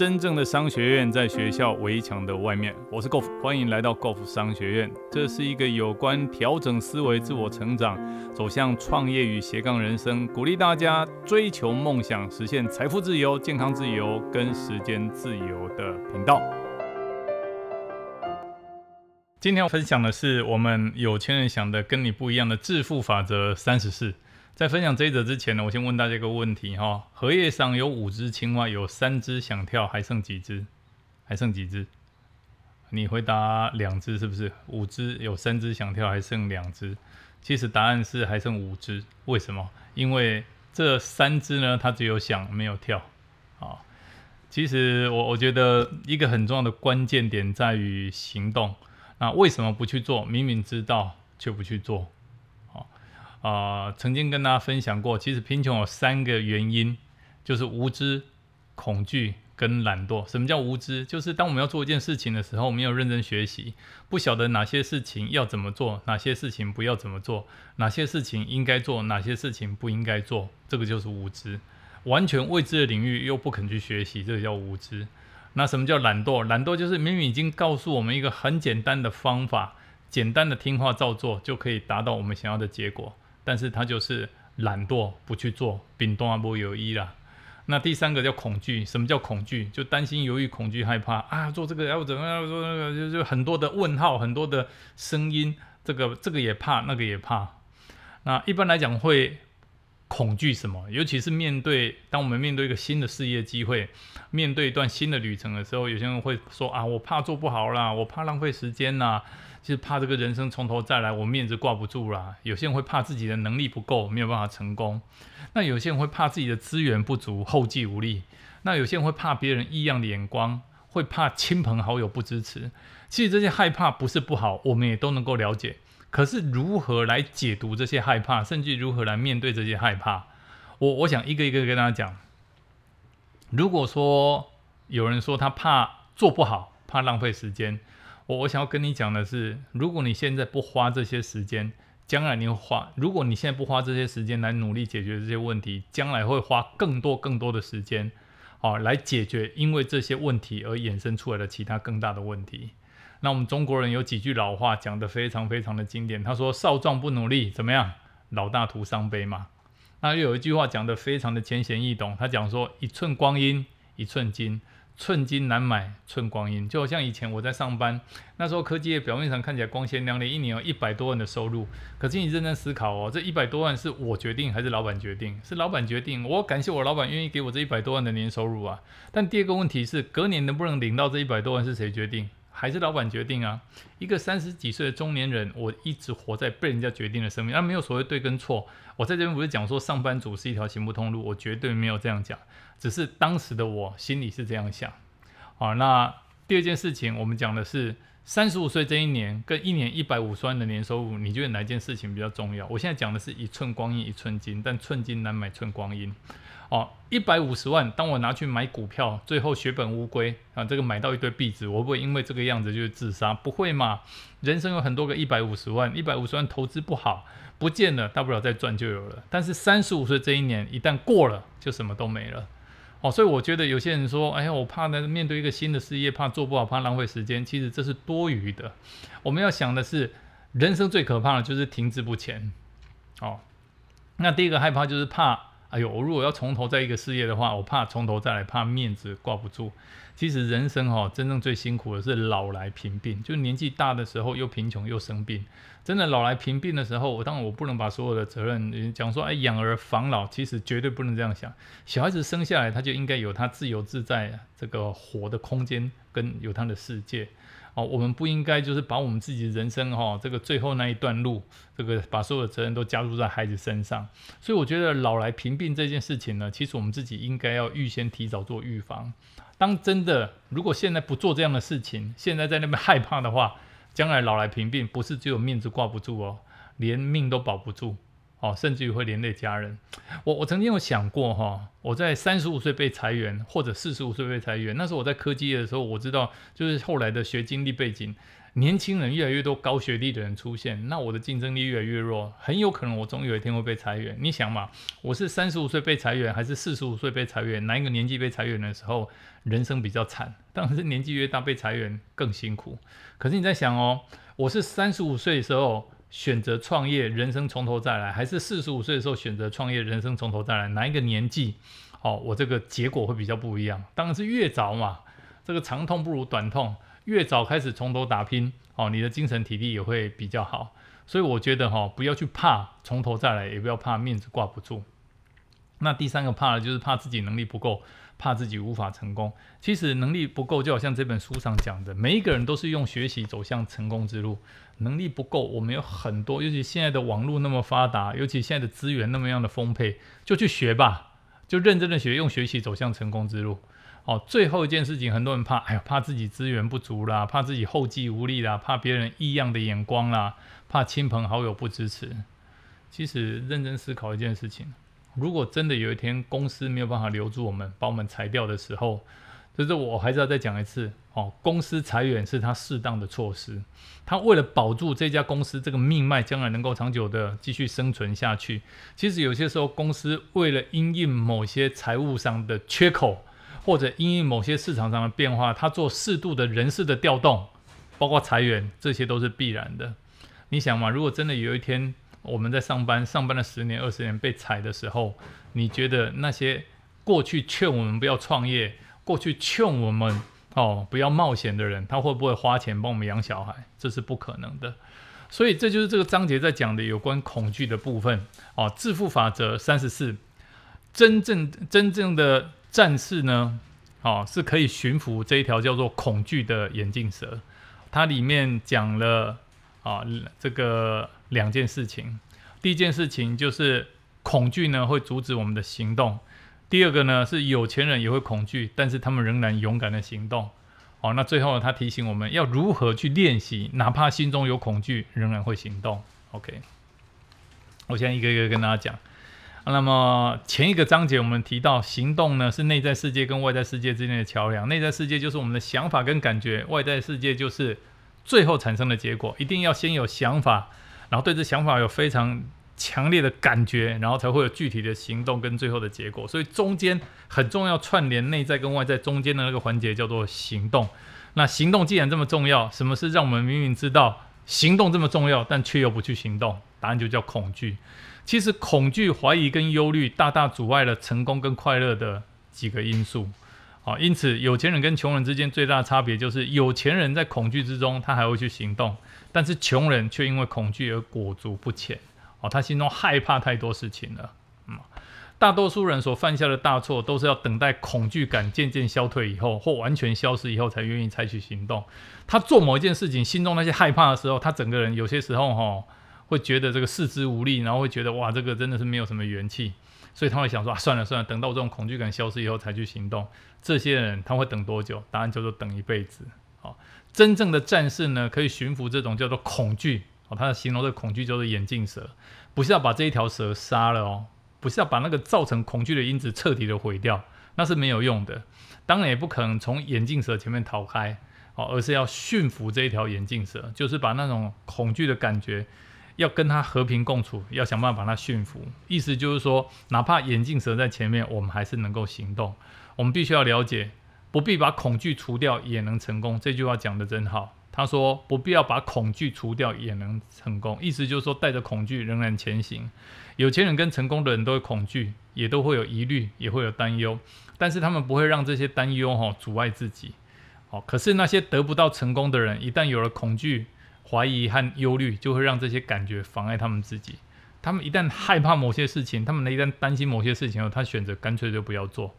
真正的商学院在学校围墙的外面。我是 Golf，欢迎来到 Golf 商学院。这是一个有关调整思维、自我成长、走向创业与斜杠人生，鼓励大家追求梦想、实现财富自由、健康自由跟时间自由的频道。今天要分享的是我们有钱人想的跟你不一样的致富法则三十四。在分享这一则之前呢，我先问大家一个问题哈：荷叶上有五只青蛙，有三只想跳，还剩几只？还剩几只？你回答两只是不是？五只有三只想跳，还剩两只。其实答案是还剩五只。为什么？因为这三只呢，它只有想没有跳。啊，其实我我觉得一个很重要的关键点在于行动。那为什么不去做？明明知道却不去做。啊，曾经跟大家分享过，其实贫穷有三个原因，就是无知、恐惧跟懒惰。什么叫无知？就是当我们要做一件事情的时候，没有认真学习，不晓得哪些事情要怎么做，哪些事情不要怎么做，哪些事情应该做，哪些事情不应该做，这个就是无知。完全未知的领域又不肯去学习，这个叫无知。那什么叫懒惰？懒惰就是明明已经告诉我们一个很简单的方法，简单的听话照做，就可以达到我们想要的结果。但是他就是懒惰，不去做，丙东阿波有一啦。那第三个叫恐惧，什么叫恐惧？就担心、犹豫、恐惧、害怕啊，做这个要怎么样？做那个就就很多的问号，很多的声音，这个这个也怕，那个也怕。那一般来讲会恐惧什么？尤其是面对当我们面对一个新的事业机会，面对一段新的旅程的时候，有些人会说啊，我怕做不好啦，我怕浪费时间呐。就是怕这个人生从头再来，我面子挂不住啦。有些人会怕自己的能力不够，没有办法成功。那有些人会怕自己的资源不足，后继无力。那有些人会怕别人异样的眼光，会怕亲朋好友不支持。其实这些害怕不是不好，我们也都能够了解。可是如何来解读这些害怕，甚至如何来面对这些害怕，我我想一个一个跟大家讲。如果说有人说他怕做不好，怕浪费时间。我我想要跟你讲的是，如果你现在不花这些时间，将来你会花；如果你现在不花这些时间来努力解决这些问题，将来会花更多更多的时间，哦，来解决因为这些问题而衍生出来的其他更大的问题。那我们中国人有几句老话讲得非常非常的经典，他说：“少壮不努力，怎么样？老大徒伤悲嘛。”那又有一句话讲得非常的浅显易懂，他讲说：“一寸光阴一寸金。”寸金难买寸光阴，就好像以前我在上班，那时候科技业表面上看起来光鲜亮丽，一年有一百多万的收入。可是你认真思考哦，这一百多万是我决定还是老板决定？是老板决定，我感谢我老板愿意给我这一百多万的年收入啊。但第二个问题是，隔年能不能领到这一百多万是谁决定？还是老板决定啊？一个三十几岁的中年人，我一直活在被人家决定的生命，那没有所谓对跟错。我在这边不是讲说上班族是一条行不通路，我绝对没有这样讲，只是当时的我心里是这样想。好，那第二件事情，我们讲的是三十五岁这一年跟一年一百五十万的年收入，你觉得哪件事情比较重要？我现在讲的是一寸光阴一寸金，但寸金难买寸光阴。哦，一百五十万，当我拿去买股票，最后血本无归啊！这个买到一堆壁纸，我不会因为这个样子就自杀，不会嘛？人生有很多个一百五十万，一百五十万投资不好，不见了，大不了再赚就有了。但是三十五岁这一年一旦过了，就什么都没了。哦，所以我觉得有些人说，哎呀，我怕呢，面对一个新的事业，怕做不好，怕浪费时间，其实这是多余的。我们要想的是，人生最可怕的就是停滞不前。哦，那第一个害怕就是怕。哎呦，我如果要从头再一个事业的话，我怕从头再来，怕面子挂不住。其实人生哈，真正最辛苦的是老来贫病，就年纪大的时候又贫穷又生病。真的老来贫病的时候，我当然我不能把所有的责任讲说，哎，养儿防老，其实绝对不能这样想。小孩子生下来他就应该有他自由自在这个活的空间，跟有他的世界。哦，我们不应该就是把我们自己的人生哈，这个最后那一段路，这个把所有的责任都加入在孩子身上。所以我觉得老来贫病这件事情呢，其实我们自己应该要预先提早做预防。当真的如果现在不做这样的事情，现在在那边 害怕的话，将来老来贫病不是只有面子挂不住哦，连命都保不住。哦，甚至于会连累家人。我我曾经有想过哈，我在三十五岁被裁员，或者四十五岁被裁员。那时候我在科技业的时候，我知道就是后来的学经历背景，年轻人越来越多高学历的人出现，那我的竞争力越来越弱，很有可能我总有一天会被裁员。你想嘛，我是三十五岁被裁员，还是四十五岁被裁员？哪一个年纪被裁员的时候，人生比较惨？当然是年纪越大被裁员更辛苦。可是你在想哦，我是三十五岁的时候选择创业，人生从头再来，还是四十五岁的时候选择创业，人生从头再来？哪一个年纪，哦，我这个结果会比较不一样？当然是越早嘛，这个长痛不如短痛。越早开始从头打拼，哦，你的精神体力也会比较好。所以我觉得哈，不要去怕从头再来，也不要怕面子挂不住。那第三个怕的就是怕自己能力不够，怕自己无法成功。其实能力不够，就好像这本书上讲的，每一个人都是用学习走向成功之路。能力不够，我们有很多，尤其现在的网络那么发达，尤其现在的资源那么样的丰沛，就去学吧，就认真的学，用学习走向成功之路。哦，最后一件事情，很多人怕，哎呀，怕自己资源不足啦，怕自己后继无力啦，怕别人异样的眼光啦，怕亲朋好友不支持。其实认真思考一件事情，如果真的有一天公司没有办法留住我们，把我们裁掉的时候，就是我还是要再讲一次，哦，公司裁员是他适当的措施，他为了保住这家公司这个命脉，将来能够长久的继续生存下去。其实有些时候，公司为了因应某些财务上的缺口。或者因应某些市场上的变化，他做适度的人事的调动，包括裁员，这些都是必然的。你想嘛，如果真的有一天我们在上班，上班了十年、二十年被裁的时候，你觉得那些过去劝我们不要创业、过去劝我们哦不要冒险的人，他会不会花钱帮我们养小孩？这是不可能的。所以这就是这个章节在讲的有关恐惧的部分哦。致富法则三十四，真正真正的。战士呢，哦，是可以驯服这一条叫做恐惧的眼镜蛇。它里面讲了啊，这个两件事情。第一件事情就是恐惧呢会阻止我们的行动。第二个呢是有钱人也会恐惧，但是他们仍然勇敢的行动。哦，那最后他提醒我们要如何去练习，哪怕心中有恐惧，仍然会行动。OK，我现在一个一个跟大家讲。那么前一个章节我们提到，行动呢是内在世界跟外在世界之间的桥梁。内在世界就是我们的想法跟感觉，外在世界就是最后产生的结果。一定要先有想法，然后对这想法有非常强烈的感觉，然后才会有具体的行动跟最后的结果。所以中间很重要，串联内在跟外在中间的那个环节叫做行动。那行动既然这么重要，什么是让我们明明知道行动这么重要，但却又不去行动？答案就叫恐惧。其实恐惧、怀疑跟忧虑大大阻碍了成功跟快乐的几个因素。因此有钱人跟穷人之间最大的差别就是，有钱人在恐惧之中，他还会去行动；但是穷人却因为恐惧而裹足不前。哦，他心中害怕太多事情了。嗯，大多数人所犯下的大错，都是要等待恐惧感渐渐消退以后，或完全消失以后，才愿意采取行动。他做某一件事情，心中那些害怕的时候，他整个人有些时候哈。会觉得这个四肢无力，然后会觉得哇，这个真的是没有什么元气，所以他会想说啊，算了算了，等到我这种恐惧感消失以后才去行动。这些人他会等多久？答案叫做等一辈子。好，真正的战士呢，可以驯服这种叫做恐惧。哦，他的形容这个恐惧叫做眼镜蛇，不是要把这一条蛇杀了哦，不是要把那个造成恐惧的因子彻底的毁掉，那是没有用的。当然也不可能从眼镜蛇前面逃开，哦，而是要驯服这一条眼镜蛇，就是把那种恐惧的感觉。要跟他和平共处，要想办法把他驯服。意思就是说，哪怕眼镜蛇在前面，我们还是能够行动。我们必须要了解，不必把恐惧除掉也能成功。这句话讲的真好。他说，不必要把恐惧除掉也能成功。意思就是说，带着恐惧仍然前行。有钱人跟成功的人都会恐惧，也都会有疑虑，也会有担忧，但是他们不会让这些担忧哈阻碍自己。好，可是那些得不到成功的人，一旦有了恐惧，怀疑和忧虑就会让这些感觉妨碍他们自己。他们一旦害怕某些事情，他们一旦担心某些事情后，他选择干脆就不要做。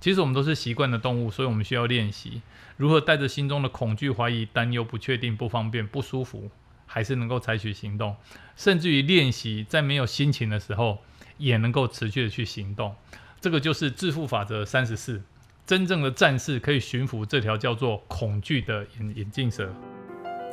其实我们都是习惯的动物，所以我们需要练习如何带着心中的恐惧、怀疑、担忧、不确定、不方便、不舒服，还是能够采取行动，甚至于练习在没有心情的时候也能够持续的去行动。这个就是致富法则三十四。真正的战士可以驯服这条叫做恐惧的眼眼镜蛇。